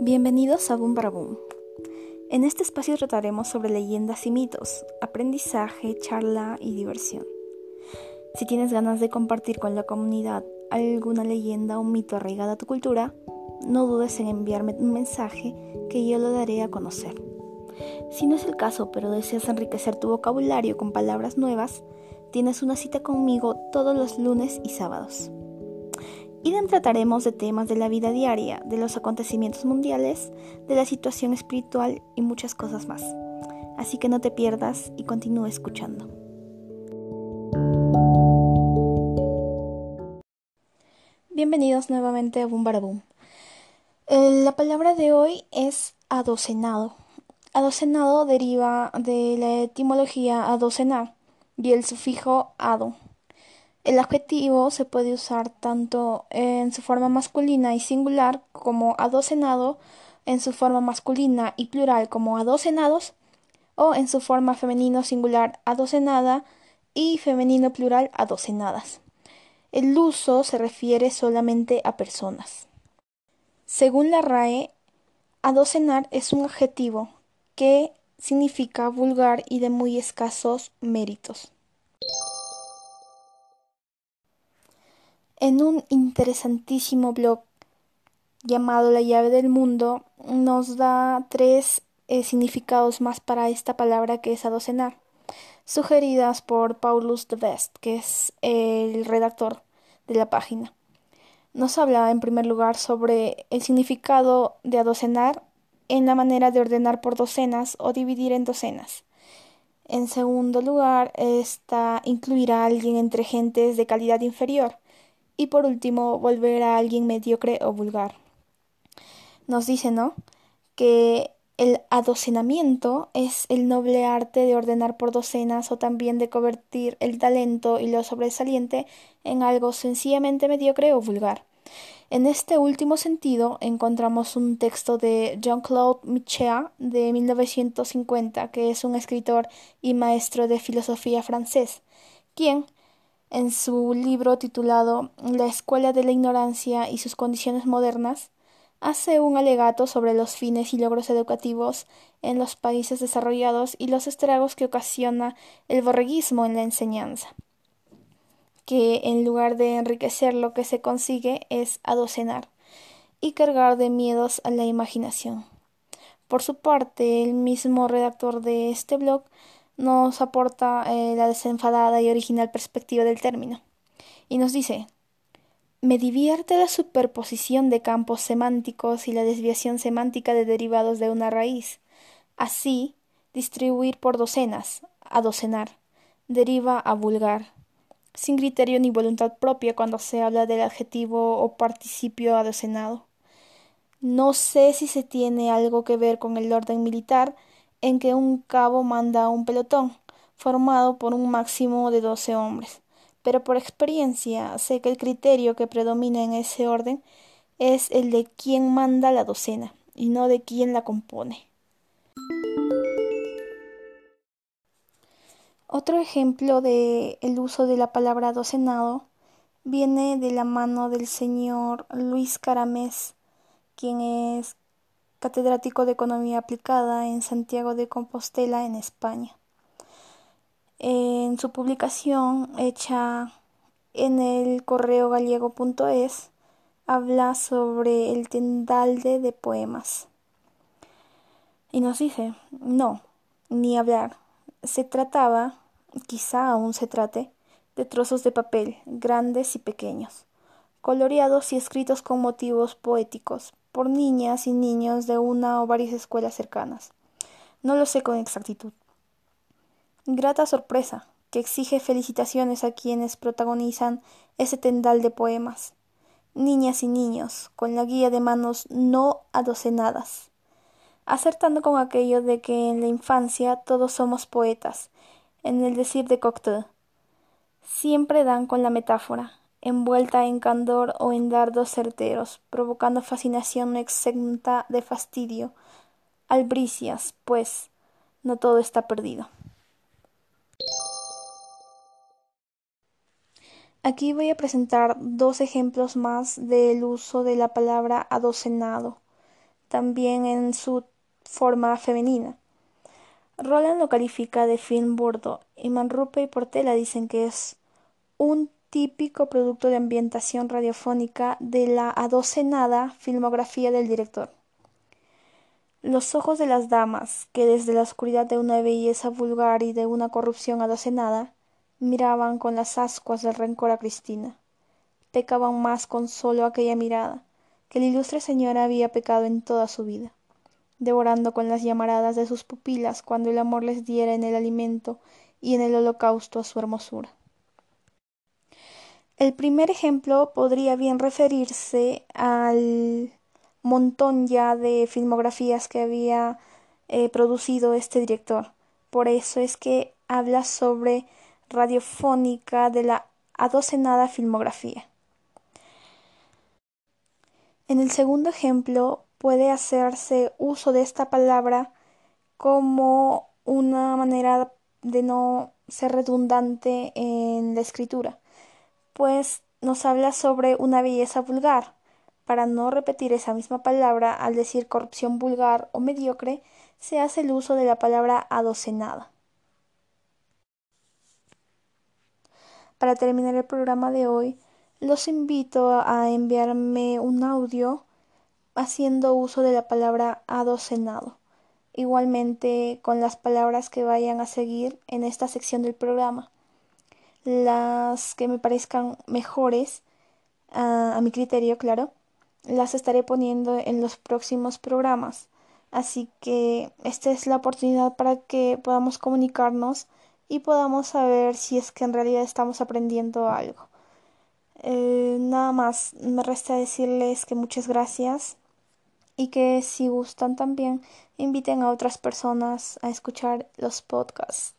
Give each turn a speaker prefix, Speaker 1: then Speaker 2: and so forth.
Speaker 1: Bienvenidos a Boom para Boom. En este espacio trataremos sobre leyendas y mitos, aprendizaje, charla y diversión. Si tienes ganas de compartir con la comunidad alguna leyenda o mito arraigada a tu cultura, no dudes en enviarme un mensaje que yo lo daré a conocer. Si no es el caso, pero deseas enriquecer tu vocabulario con palabras nuevas, tienes una cita conmigo todos los lunes y sábados. Y trataremos de temas de la vida diaria, de los acontecimientos mundiales, de la situación espiritual y muchas cosas más. Así que no te pierdas y continúe escuchando. Bienvenidos nuevamente a Boom Boom. Eh, la palabra de hoy es adocenado. Adocenado deriva de la etimología adocenar y el sufijo ado. El adjetivo se puede usar tanto en su forma masculina y singular como adocenado, en su forma masculina y plural como adocenados, o en su forma femenino singular adocenada y femenino plural adocenadas. El uso se refiere solamente a personas. Según la RAE, adocenar es un adjetivo que significa vulgar y de muy escasos méritos. En un interesantísimo blog llamado La llave del mundo nos da tres eh, significados más para esta palabra que es adocenar, sugeridas por Paulus de Best, que es el redactor de la página. Nos habla en primer lugar sobre el significado de adocenar en la manera de ordenar por docenas o dividir en docenas. En segundo lugar, esta incluirá a alguien entre gentes de calidad inferior, y por último, volver a alguien mediocre o vulgar. Nos dice, ¿no? Que el adocenamiento es el noble arte de ordenar por docenas o también de convertir el talento y lo sobresaliente en algo sencillamente mediocre o vulgar. En este último sentido, encontramos un texto de Jean-Claude Michéa de 1950, que es un escritor y maestro de filosofía francés, quien, en su libro titulado La Escuela de la Ignorancia y sus condiciones modernas, hace un alegato sobre los fines y logros educativos en los países desarrollados y los estragos que ocasiona el borreguismo en la enseñanza, que en lugar de enriquecer lo que se consigue es adocenar y cargar de miedos a la imaginación. Por su parte, el mismo redactor de este blog nos aporta eh, la desenfadada y original perspectiva del término. Y nos dice, me divierte la superposición de campos semánticos y la desviación semántica de derivados de una raíz. Así, distribuir por docenas, a docenar, deriva a vulgar, sin criterio ni voluntad propia cuando se habla del adjetivo o participio adocenado. No sé si se tiene algo que ver con el orden militar, en que un cabo manda un pelotón, formado por un máximo de doce hombres. Pero por experiencia sé que el criterio que predomina en ese orden es el de quien manda la docena y no de quien la compone. Otro ejemplo de el uso de la palabra docenado viene de la mano del señor Luis Caramés, quien es catedrático de Economía Aplicada en Santiago de Compostela, en España. En su publicación hecha en el correo gallego.es habla sobre el tendalde de poemas. Y nos dice, no, ni hablar. Se trataba, quizá aún se trate, de trozos de papel, grandes y pequeños, coloreados y escritos con motivos poéticos, por niñas y niños de una o varias escuelas cercanas. No lo sé con exactitud. Grata sorpresa, que exige felicitaciones a quienes protagonizan ese tendal de poemas. Niñas y niños, con la guía de manos no adocenadas. Acertando con aquello de que en la infancia todos somos poetas, en el decir de Cocteau. Siempre dan con la metáfora, envuelta en candor o en dardos certeros, provocando fascinación exenta de fastidio. Albricias, pues, no todo está perdido. Aquí voy a presentar dos ejemplos más del uso de la palabra adocenado, también en su forma femenina. Roland lo califica de film burdo y Manrupe y Portela dicen que es un típico producto de ambientación radiofónica de la adocenada filmografía del director. Los ojos de las damas, que desde la oscuridad de una belleza vulgar y de una corrupción adocenada, miraban con las ascuas del rencor a Cristina. Pecaban más con solo aquella mirada, que la ilustre señora había pecado en toda su vida devorando con las llamaradas de sus pupilas cuando el amor les diera en el alimento y en el holocausto a su hermosura. El primer ejemplo podría bien referirse al montón ya de filmografías que había eh, producido este director. Por eso es que habla sobre radiofónica de la adocenada filmografía. En el segundo ejemplo puede hacerse uso de esta palabra como una manera de no ser redundante en la escritura, pues nos habla sobre una belleza vulgar. Para no repetir esa misma palabra al decir corrupción vulgar o mediocre, se hace el uso de la palabra adocenada. Para terminar el programa de hoy, los invito a enviarme un audio haciendo uso de la palabra adocenado. Igualmente con las palabras que vayan a seguir en esta sección del programa. Las que me parezcan mejores, a, mi criterio, claro, las estaré poniendo en los próximos programas. Así que esta es la oportunidad para que podamos comunicarnos y podamos saber si es que en realidad estamos aprendiendo algo. Eh, nada más, me resta decirles que muchas gracias y que si gustan también inviten a otras personas a escuchar los podcasts.